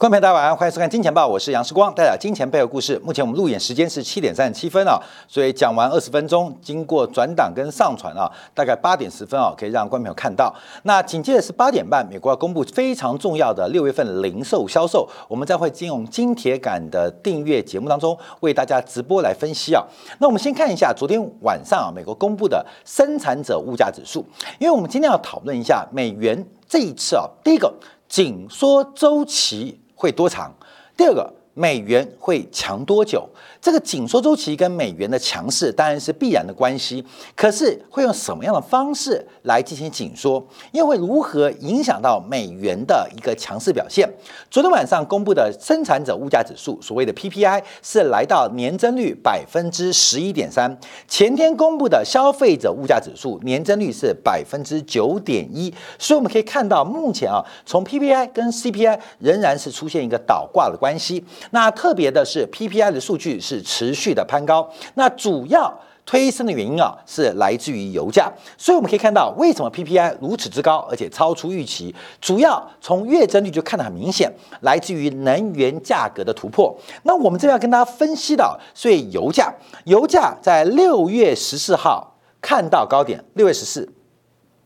观众朋友大家晚上欢迎收看《金钱报》，我是杨世光，带来金钱背后故事。目前我们录演时间是七点三十七分啊，所以讲完二十分钟，经过转档跟上传啊，大概八点十分啊，可以让观众朋友看到。那紧接着是八点半，美国要公布非常重要的六月份零售销售，我们将会进入金铁杆的订阅节目当中，为大家直播来分析啊。那我们先看一下昨天晚上啊，美国公布的生产者物价指数，因为我们今天要讨论一下美元这一次啊，第一个紧缩周期。会多长？第二个，美元会强多久？这个紧缩周期跟美元的强势当然是必然的关系，可是会用什么样的方式来进行紧缩？又会如何影响到美元的一个强势表现？昨天晚上公布的生产者物价指数，所谓的 PPI 是来到年增率百分之十一点三。前天公布的消费者物价指数年增率是百分之九点一。所以我们可以看到，目前啊，从 PPI 跟 CPI 仍然是出现一个倒挂的关系。那特别的是 PPI 的数据。是持续的攀高，那主要推升的原因啊，是来自于油价。所以我们可以看到，为什么 PPI 如此之高，而且超出预期，主要从月增率就看得很明显，来自于能源价格的突破。那我们这边要跟大家分析到，所以油价，油价在六月十四号看到高点，六月十四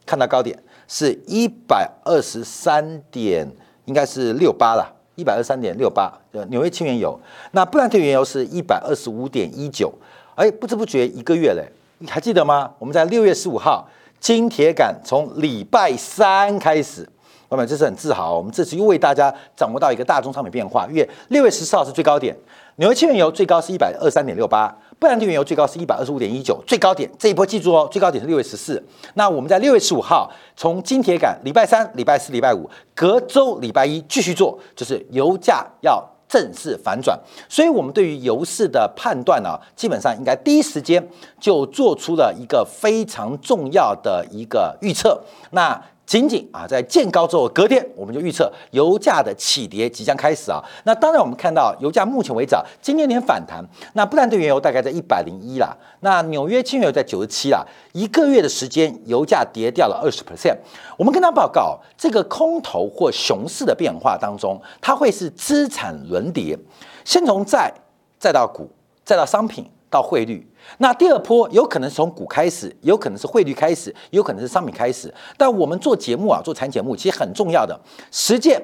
看到高点是一百二十三点，应该是六八了。一百二十三点六八，呃，纽约轻原油，那布兰特原油是一百二十五点一九，哎，不知不觉一个月嘞，你还记得吗？我们在六月十五号，金铁杆从礼拜三开始，我们这是很自豪，我们这次又为大家掌握到一个大宗商品变化，因为六月十四号是最高点，纽约轻原油最高是一百二十三点六八。布兰特原油最高是一百二十五点一九，最高点这一波记住哦，最高点是六月十四。那我们在六月十五号从金铁杆，礼拜三、礼拜四、礼拜五，隔周礼拜一继续做，就是油价要正式反转。所以，我们对于油市的判断呢，基本上应该第一时间就做出了一个非常重要的一个预测。那仅仅啊，在见高之后，隔天我们就预测油价的起跌即将开始啊。那当然，我们看到油价目前为止啊，今天连反弹。那布兰特原油大概在一百零一啦，那纽约轻油在九十七啦。一个月的时间，油价跌掉了二十 percent。我们跟他报告，这个空头或熊市的变化当中，它会是资产轮跌，先从债，再到股，再到商品。到汇率，那第二波有可能是从股开始，有可能是汇率开始，有可能是商品开始。但我们做节目啊，做产节目，其实很重要的实践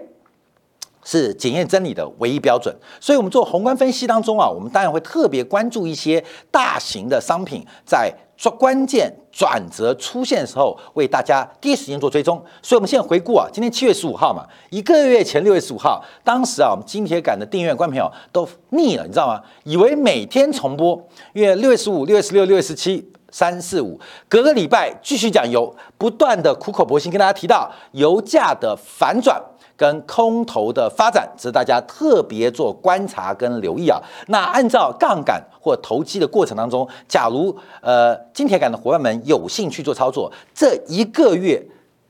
是检验真理的唯一标准。所以，我们做宏观分析当中啊，我们当然会特别关注一些大型的商品在。说关键转折出现的时候，为大家第一时间做追踪。所以，我们现在回顾啊，今天七月十五号嘛，一个月前六月十五号，当时啊，我们金铁杆的订阅观众朋友都腻了，你知道吗？以为每天重播，因为六月十五、六月十六、六月十七，三四五，隔个礼拜继续讲油，不断的苦口婆心跟大家提到油价的反转。跟空头的发展，值得大家特别做观察跟留意啊。那按照杠杆或投机的过程当中，假如呃金铁杆的伙伴们有兴趣做操作，这一个月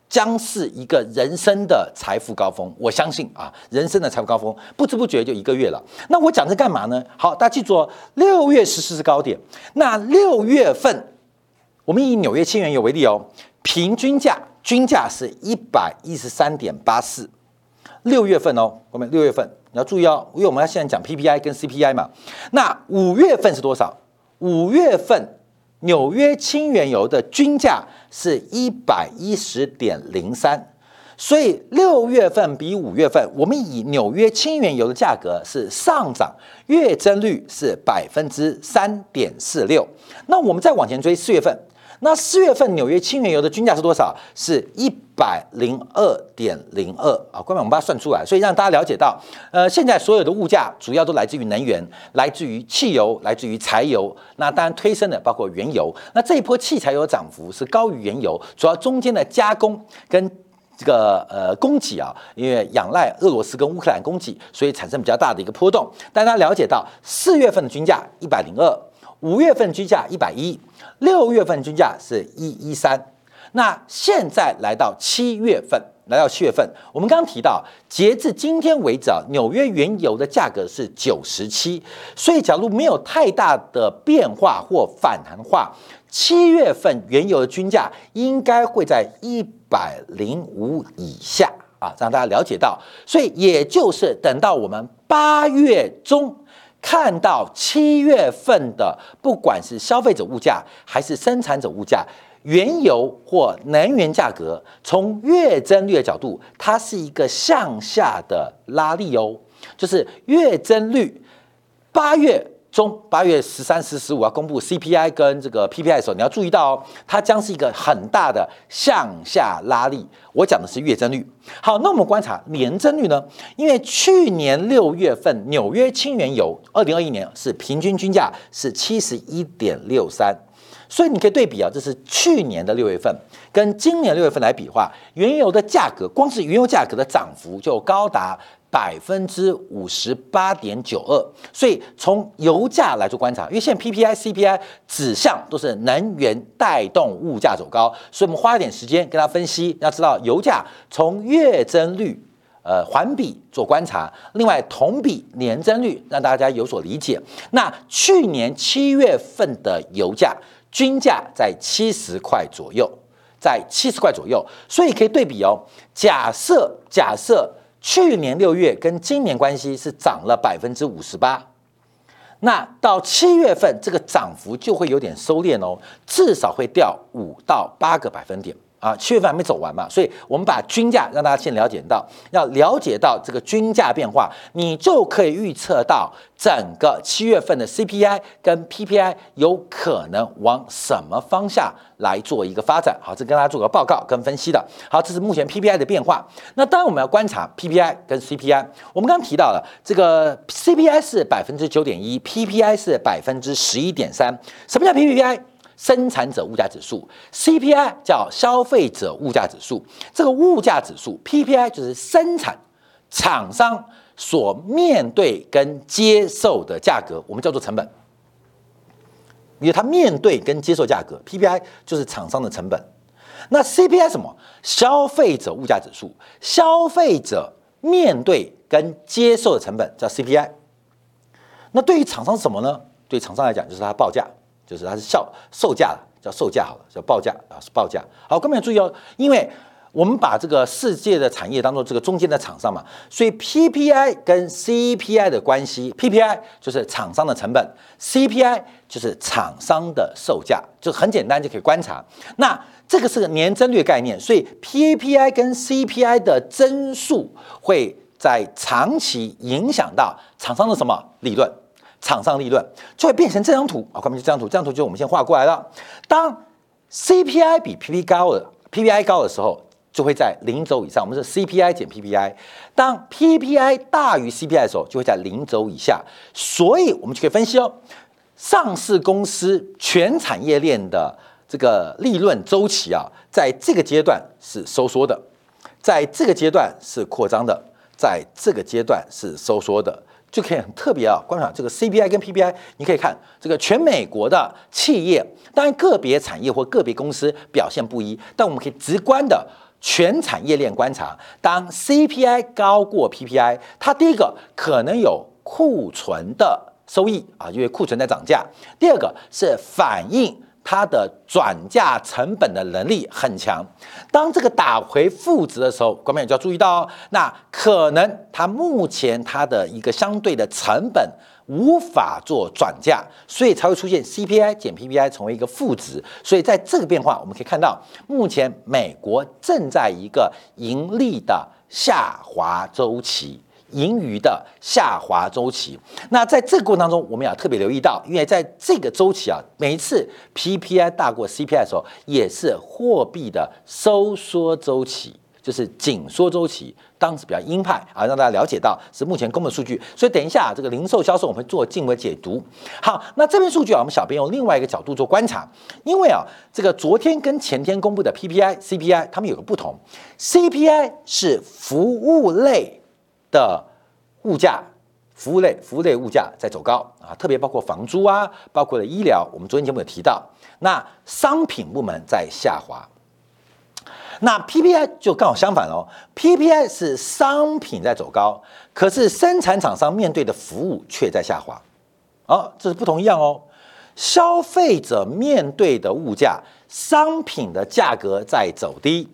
将是一个人生的财富高峰。我相信啊，人生的财富高峰，不知不觉就一个月了。那我讲这干嘛呢？好，大家记住哦，六月十四是高点。那六月份，我们以纽约轻原油为例哦，平均价均价是一百一十三点八四。六月份哦，我们六月份你要注意哦，因为我们要现在讲 PPI 跟 CPI 嘛。那五月份是多少？五月份纽约轻原油的均价是一百一十点零三，所以六月份比五月份，我们以纽约轻原油的价格是上涨，月增率是百分之三点四六。那我们再往前追四月份。那四月份纽约轻原油的均价是多少？是一百零二点零二啊！各位，我们把它算出来，所以让大家了解到，呃，现在所有的物价主要都来自于能源，来自于汽油，来自于柴油。那当然推升的包括原油。那这一波汽柴油涨幅是高于原油，主要中间的加工跟这个呃供给啊，因为仰赖俄罗斯跟乌克兰供给，所以产生比较大的一个波动。大家了解到，四月份的均价一百零二，五月份均价一百一。六月份均价是一一三，那现在来到七月份，来到七月份，我们刚刚提到，截至今天为止啊，纽约原油的价格是九十七，所以假如没有太大的变化或反弹的话，七月份原油的均价应该会在一百零五以下啊，让大家了解到。所以也就是等到我们八月中看到七月份的，不管是消费者物价还是生产者物价。原油或能源价格从月增率的角度，它是一个向下的拉力哦，就是月增率。八月中，八月十三、十、十五要公布 CPI 跟这个 PPI 的时候，你要注意到哦，它将是一个很大的向下拉力。我讲的是月增率。好，那我们观察年增率呢？因为去年六月份纽约轻原油二零二一年是平均均价是七十一点六三。所以你可以对比啊，这是去年的六月份跟今年六月份来比话，原油的价格光是原油价格的涨幅就高达百分之五十八点九二。所以从油价来做观察，因为现在 PPI、CPI 指向都是能源带动物价走高，所以我们花一点时间跟大家分析。要知道油价从月增率、呃环比做观察，另外同比年增率让大家有所理解。那去年七月份的油价。均价在七十块左右，在七十块左右，所以可以对比哦。假设假设去年六月跟今年关系是涨了百分之五十八，那到七月份这个涨幅就会有点收敛哦，至少会掉五到八个百分点。啊，七月份还没走完嘛，所以我们把均价让大家先了解到，要了解到这个均价变化，你就可以预测到整个七月份的 CPI 跟 PPI 有可能往什么方向来做一个发展。好，这跟大家做个报告跟分析的。好，这是目前 PPI 的变化。那当然我们要观察 PPI 跟 CPI。我们刚刚提到了这个 CPI 是百分之九点一，PPI 是百分之十一点三。什么叫 PPI？生产者物价指数 CPI 叫消费者物价指数，这个物价指数 PPI 就是生产厂商所面对跟接受的价格，我们叫做成本。因为它面对跟接受价格，PPI 就是厂商的成本。那 CPI 什么？消费者物价指数，消费者面对跟接受的成本叫 CPI。那对于厂商什么呢？对厂商来讲，就是它报价。就是它是销售价叫售价好了，叫报价啊，是报价。好，各位要注意哦，因为我们把这个世界的产业当做这个中间的厂商嘛，所以 PPI 跟 CPI 的关系，PPI 就是厂商的成本，CPI 就是厂商的售价，就很简单就可以观察。那这个是个年增率概念，所以 PPI 跟 CPI 的增速会在长期影响到厂商的什么利润？厂商利润就会变成这张图啊，看不就这张图？这张图就我们先画过来了。当 CPI 比 PPI 高的 PPI 高的时候，就会在零轴以上。我们是 CPI 减 PPI。当 PPI 大于 CPI 的时候，就会在零轴以下。所以我们就可以分析哦，上市公司全产业链的这个利润周期啊，在这个阶段是收缩的，在这个阶段是扩张的，在这个阶段是收缩的。就可以很特别啊，观察这个 CPI 跟 PPI，你可以看这个全美国的企业，当然个别产业或个别公司表现不一，但我们可以直观的全产业链观察，当 CPI 高过 PPI，它第一个可能有库存的收益啊，因为库存在涨价；第二个是反映。它的转嫁成本的能力很强，当这个打回负值的时候，观众就要注意到哦，那可能它目前它的一个相对的成本无法做转嫁，所以才会出现 CPI 减 PPI 成为一个负值。所以在这个变化，我们可以看到，目前美国正在一个盈利的下滑周期。盈余的下滑周期，那在这个过程当中，我们要特别留意到，因为在这个周期啊，每一次 PPI 大过 CPI 的时候，也是货币的收缩周期，就是紧缩周期，当时比较鹰派啊，让大家了解到是目前公布的数据。所以等一下这个零售销售，我们会做进一步解读。好，那这边数据啊，我们小编用另外一个角度做观察，因为啊，这个昨天跟前天公布的 PPI、CPI，它们有个不同，CPI 是服务类。的物价，服务类服务类物价在走高啊，特别包括房租啊，包括了医疗。我们昨天节目有提到，那商品部门在下滑，那 PPI 就刚好相反哦，PPI 是商品在走高，可是生产厂商面对的服务却在下滑，哦，这是不同一样哦。消费者面对的物价，商品的价格在走低，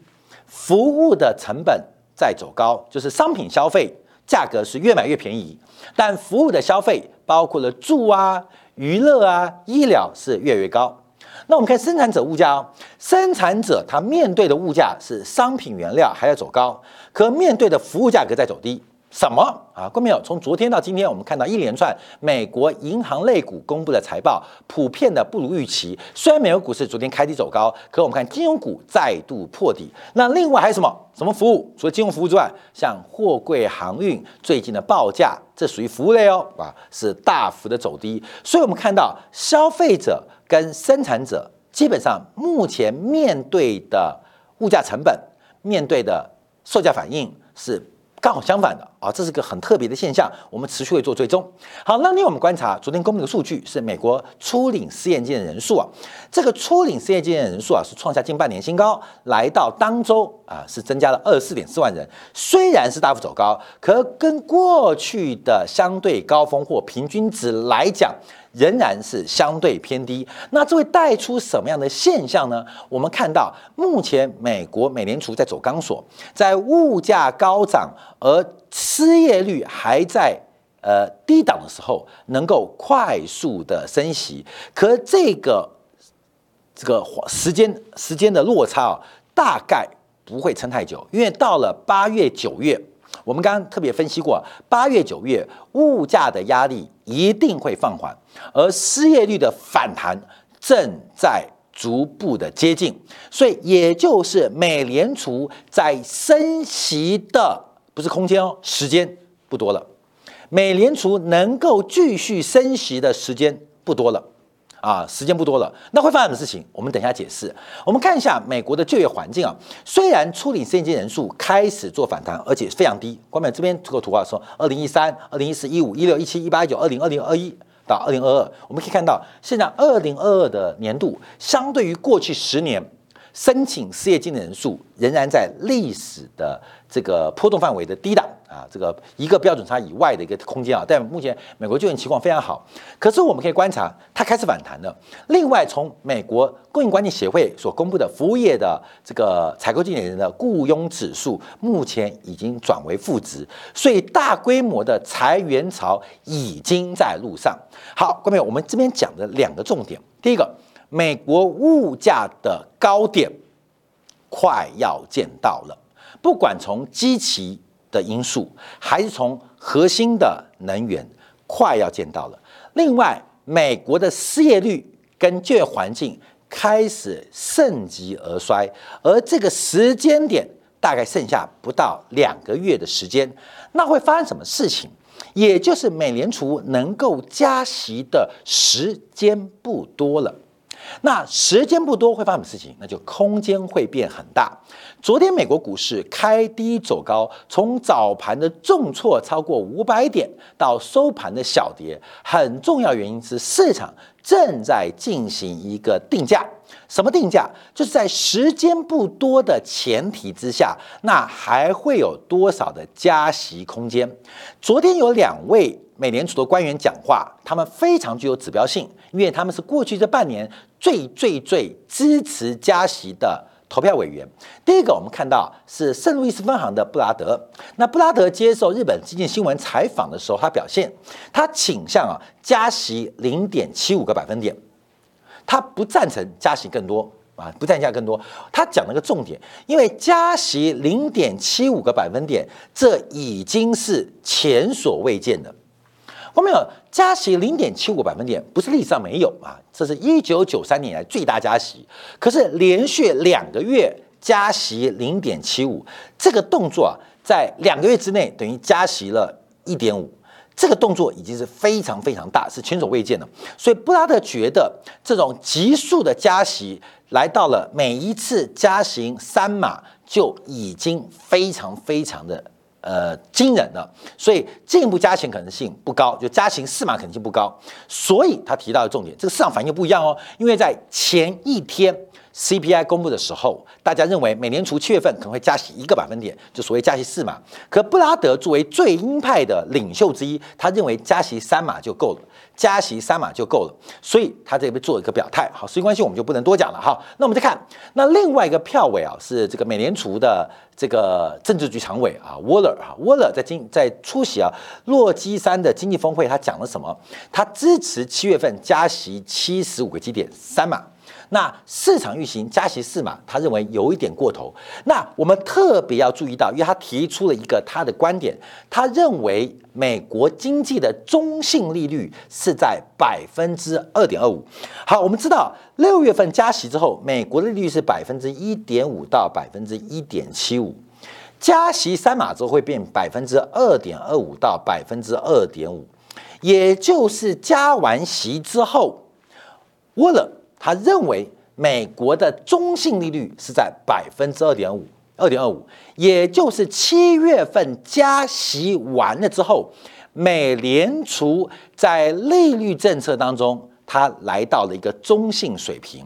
服务的成本。在走高，就是商品消费价格是越买越便宜，但服务的消费，包括了住啊、娱乐啊、医疗是越来越高。那我们看生产者物价哦，生产者他面对的物价是商品原料还要走高，可面对的服务价格在走低。什么啊？各位朋友，从昨天到今天，我们看到一连串美国银行类股公布的财报，普遍的不如预期。虽然美国股市昨天开低走高，可我们看金融股再度破底。那另外还有什么？什么服务？除了金融服务之外，像货柜航运最近的报价，这属于服务类哦，啊，是大幅的走低。所以我们看到消费者跟生产者基本上目前面对的物价成本，面对的售价反应是。刚好相反的啊，这是个很特别的现象，我们持续会做追踪。好，那另外我们观察昨天公布的数据是美国初领失业金的人数啊，这个初领失业金的人数啊是创下近半年新高，来到当周啊是增加了二十四点四万人，虽然是大幅走高，可跟过去的相对高峰或平均值来讲。仍然是相对偏低，那这会带出什么样的现象呢？我们看到，目前美国美联储在走钢索，在物价高涨而失业率还在呃低档的时候，能够快速的升息，可这个这个时间时间的落差啊，大概不会撑太久，因为到了八月九月。我们刚刚特别分析过，八月、九月物价的压力一定会放缓，而失业率的反弹正在逐步的接近，所以也就是美联储在升息的不是空间哦，时间不多了，美联储能够继续升息的时间不多了。啊，时间不多了，那会发生什么事情？我们等一下解释。我们看一下美国的就业环境啊，虽然初领失业金人数开始做反弹，而且非常低。关美这边这个图画说，二零一三、二零一四、一五、一六、一七、一八、一九、二零、二零、二一到二零二二，我们可以看到，现在二零二二的年度，相对于过去十年申请失业金的人数，仍然在历史的这个波动范围的低档。啊，这个一个标准差以外的一个空间啊，但目前美国就业情况非常好。可是我们可以观察，它开始反弹了。另外，从美国供应管理协会所公布的服务业的这个采购经理人的雇佣指数，目前已经转为负值，所以大规模的裁员潮已经在路上。好，各位，我们这边讲的两个重点，第一个，美国物价的高点快要见到了，不管从基期。的因素还是从核心的能源快要见到了。另外，美国的失业率跟就业环境开始盛极而衰，而这个时间点大概剩下不到两个月的时间，那会发生什么事情？也就是美联储能够加息的时间不多了。那时间不多会发生什么事情？那就空间会变很大。昨天美国股市开低走高，从早盘的重挫超过五百点到收盘的小跌，很重要原因是市场正在进行一个定价。什么定价？就是在时间不多的前提之下，那还会有多少的加息空间？昨天有两位美联储的官员讲话，他们非常具有指标性，因为他们是过去这半年最最最支持加息的投票委员。第一个，我们看到是圣路易斯分行的布拉德。那布拉德接受日本经济新闻采访的时候，他表现他倾向啊加息零点七五个百分点。他不赞成加息更多啊，不赞加更多。他讲了个重点，因为加息零点七五个百分点，这已经是前所未见的。后面有加息零点七五百分点，不是历史上没有啊，这是一九九三年以来最大加息。可是连续两个月加息零点七五，这个动作啊，在两个月之内等于加息了一点五。这个动作已经是非常非常大，是前所未见的。所以布拉德觉得这种急速的加息来到了每一次加息三码就已经非常非常的呃惊人的，所以进一步加钱可能性不高，就加钱四码可能性不高。所以他提到的重点，这个市场反应不一样哦，因为在前一天 CPI 公布的时候，大家认为美联储七月份可能会加息一个百分点，就所谓加息四码。可布拉德作为最鹰派的领袖之一，他认为加息三码就够了，加息三码就够了，所以他这边做一个表态。好，时间关系我们就不能多讲了哈。那我们再看那另外一个票委啊，是这个美联储的这个政治局常委啊，沃勒啊，沃勒在经在出席啊洛基山的经济峰会，他讲了什么？他支持七月份加息七十五个基点三码。那市场运行加息四码，他认为有一点过头。那我们特别要注意到，因为他提出了一个他的观点，他认为美国经济的中性利率是在百分之二点二五。好，我们知道六月份加息之后，美国的利率是百分之一点五到百分之一点七五，加息三码之后会变百分之二点二五到百分之二点五，也就是加完息之后，沃勒。他认为美国的中性利率是在百分之二点五，二点二五，也就是七月份加息完了之后，美联储在利率政策当中，它来到了一个中性水平，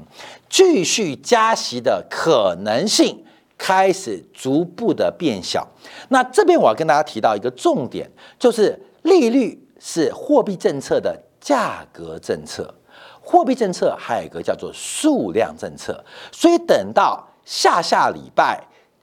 继续加息的可能性开始逐步的变小。那这边我要跟大家提到一个重点，就是利率是货币政策的价格政策。货币政策还有一个叫做数量政策，所以等到下下礼拜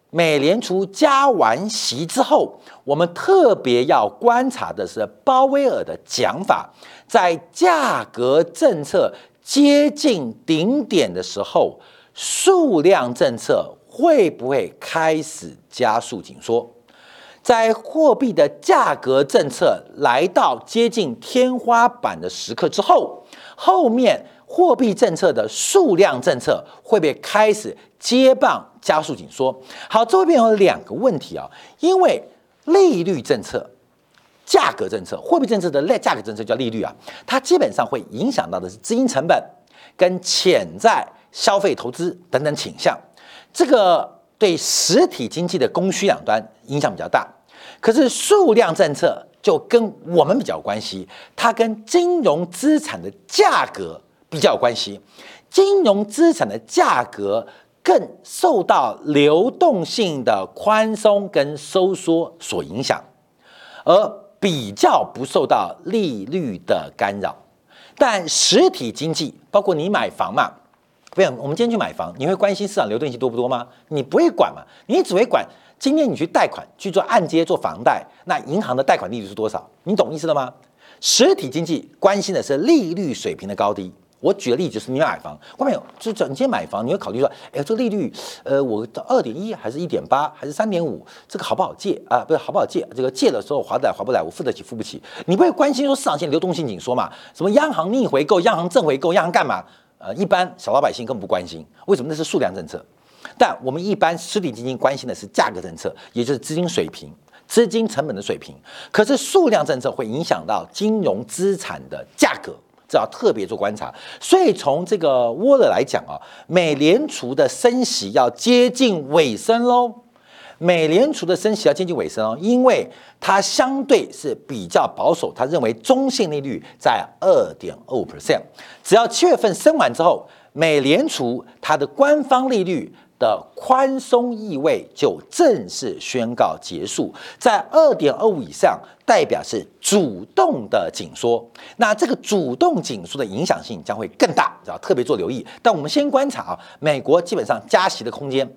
美联储加完息之后，我们特别要观察的是鲍威尔的讲法，在价格政策接近顶点的时候，数量政策会不会开始加速紧缩？在货币的价格政策来到接近天花板的时刻之后。后面货币政策的数量政策会不会开始接棒加速紧缩？好，这边有两个问题啊，因为利率政策、价格政策、货币政策的类价格政策叫利率啊，它基本上会影响到的是资金成本跟潜在消费投资等等倾向，这个对实体经济的供需两端影响比较大。可是数量政策。就跟我们比较关系，它跟金融资产的价格比较有关系。金融资产的价格更受到流动性的宽松跟收缩所影响，而比较不受到利率的干扰。但实体经济，包括你买房嘛，不要我们今天去买房，你会关心市场流动性多不多吗？你不会管嘛，你只会管。今天你去贷款去做按揭做房贷，那银行的贷款利率是多少？你懂意思了吗？实体经济关心的是利率水平的高低。我举个例子，就是你买房，外面有，就是你今天买房，你会考虑说，哎，这个利率，呃，我的二点一还是一点八还是三点五，这个好不好借啊？不是好不好借？这个借的时候划得来划不来？我付得起付不起？你不会关心说市场性流动性紧缩嘛？什么央行逆回购、央行正回购、央行干嘛？呃，一般小老百姓根本不关心，为什么？那是数量政策。但我们一般实体基金关心的是价格政策，也就是资金水平、资金成本的水平。可是数量政策会影响到金融资产的价格，这要特别做观察。所以从这个沃勒来讲啊，美联储的升息要接近尾声喽。美联储的升息要接近尾声哦，因为它相对是比较保守，它认为中性利率在二点二五 percent，只要七月份升完之后，美联储它的官方利率。的宽松意味就正式宣告结束，在二点二五以上，代表是主动的紧缩。那这个主动紧缩的影响性将会更大，要特别做留意。但我们先观察啊，美国基本上加息的空间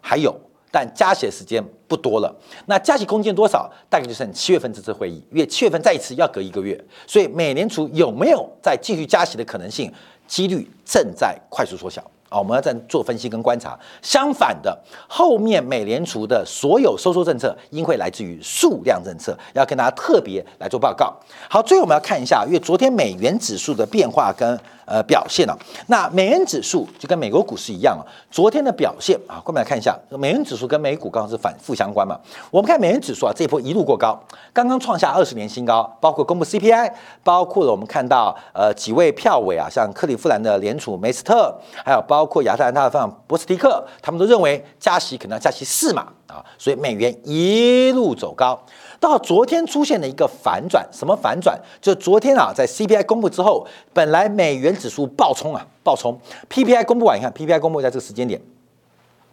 还有，但加息的时间不多了。那加息空间多少？大概就剩七月份这次会议，因为七月份再一次要隔一个月，所以美联储有没有再继续加息的可能性，几率正在快速缩小。啊，我们要在做分析跟观察。相反的，后面美联储的所有收缩政策应会来自于数量政策，要跟大家特别来做报告。好，最后我们要看一下，因为昨天美元指数的变化跟。呃，表现了。那美元指数就跟美国股市一样啊，昨天的表现啊，我们来看一下，美元指数跟美股刚好是反负相关嘛。我们看美元指数啊，这一波一路过高，刚刚创下二十年新高，包括公布 CPI，包括了我们看到呃几位票委啊，像克利夫兰的联储梅斯特，还有包括亚特兰大的方博斯蒂克，他们都认为加息可能要加息四码啊，所以美元一路走高。到昨天出现了一个反转，什么反转？就昨天啊，在 CPI 公布之后，本来美元指数暴冲啊，暴冲，PPI 公布完，你看 PPI 公布在这个时间点。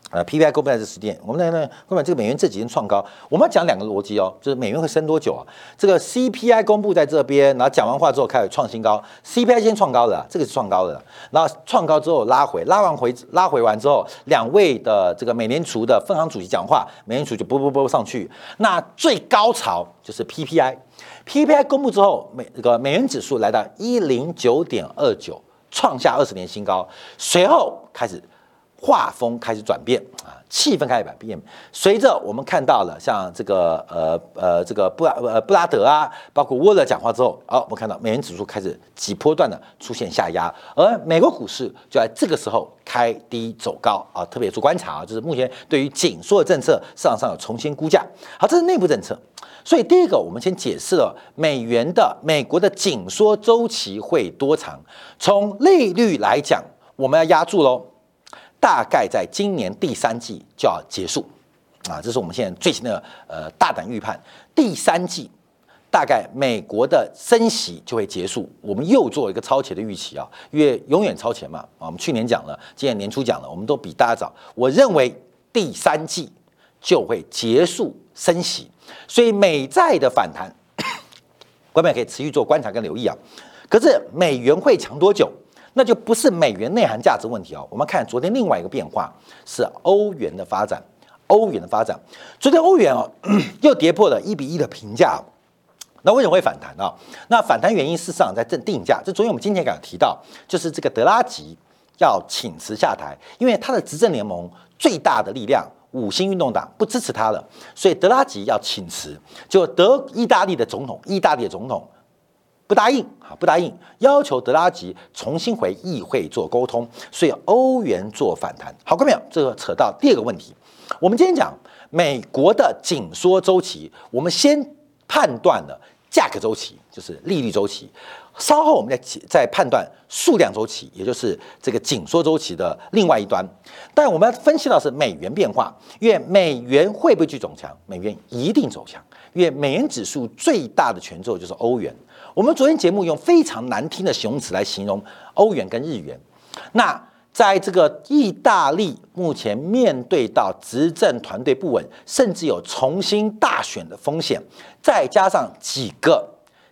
呃，PPI 公布在这时点，我们来呢，各位，这个美元这几天创高，我们要讲两个逻辑哦，就是美元会升多久啊？这个 CPI 公布在这边，然后讲完话之后开始创新高，CPI 先创高了，这个是创高的，然后创高之后拉回，拉完回拉回完之后，两位的这个美联储的分行主席讲话，美联储就啵啵啵上去，那最高潮就是 PPI，PPI 公布之后，美这个美元指数来到一零九点二九，创下二十年新高，随后开始。画风开始转变啊，气氛开始改变。随着我们看到了像这个呃呃这个布拉呃布拉德啊，包括沃勒讲话之后，哦，我们看到美元指数开始几波段的出现下压，而美国股市就在这个时候开低走高啊。特别做观察啊，就是目前对于紧缩的政策市场上有重新估价。好，这是内部政策。所以第一个，我们先解释了美元的美国的紧缩周期会多长。从利率来讲，我们要压住喽。大概在今年第三季就要结束，啊，这是我们现在最新的呃大胆预判。第三季大概美国的升息就会结束，我们又做一个超前的预期啊，因为永远超前嘛啊。我们去年讲了，今年年初讲了，我们都比大家早。我认为第三季就会结束升息，所以美债的反弹，观众可以持续做观察跟留意啊。可是美元会强多久？那就不是美元内涵价值问题哦。我们看昨天另外一个变化是欧元的发展，欧元的发展，昨天欧元哦又跌破了一比一的评价，那为什么会反弹呢？那反弹原因事实上在正定价，这昨天我们今天刚提到，就是这个德拉吉要请辞下台，因为他的执政联盟最大的力量五星运动党不支持他了，所以德拉吉要请辞，就德意大利的总统，意大利的总统。不答应啊！不答应，要求德拉吉重新回议会做沟通，所以欧元做反弹。好，各位朋友，这个扯到第二个问题。我们今天讲美国的紧缩周期，我们先判断了价格周期，就是利率周期。稍后我们再再判断数量周期，也就是这个紧缩周期的另外一端。但我们要分析到是美元变化，因为美元会不会去走强？美元一定走强，因为美元指数最大的权重就是欧元。我们昨天节目用非常难听的形容词来形容欧元跟日元。那在这个意大利目前面对到执政团队不稳，甚至有重新大选的风险，再加上几个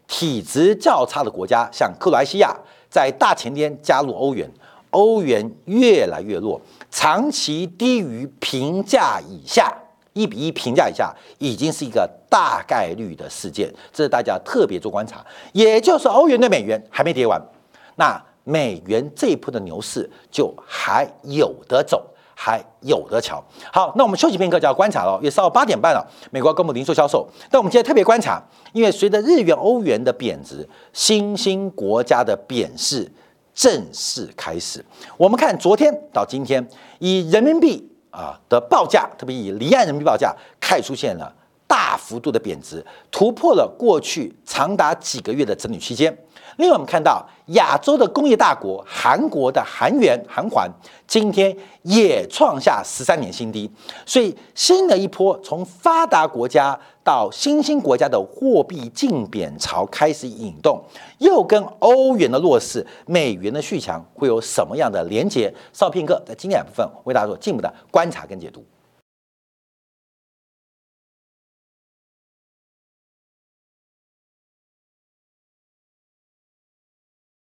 体质较差的国家，像克罗埃西亚在大前天加入欧元，欧元越来越弱，长期低于平价以下。一比一评价一下，已经是一个大概率的事件，这是大家特别做观察。也就是欧元对美元还没跌完，那美元这一波的牛市就还有得走，还有得瞧。好，那我们休息片刻就要观察了，也稍后八点半了，美国公布零售销售。但我们今天特别观察，因为随着日元、欧元的贬值，新兴国家的贬势正式开始。我们看昨天到今天，以人民币。啊的报价，特别以离岸人民币报价，开始出现了大幅度的贬值，突破了过去长达几个月的整理区间。另外，我们看到亚洲的工业大国韩国的韩元韩环今天也创下十三年新低，所以新的一波从发达国家到新兴国家的货币净贬潮开始引动，又跟欧元的弱势、美元的续强会有什么样的连结？稍片刻，在经典部分为大家做进一步的观察跟解读。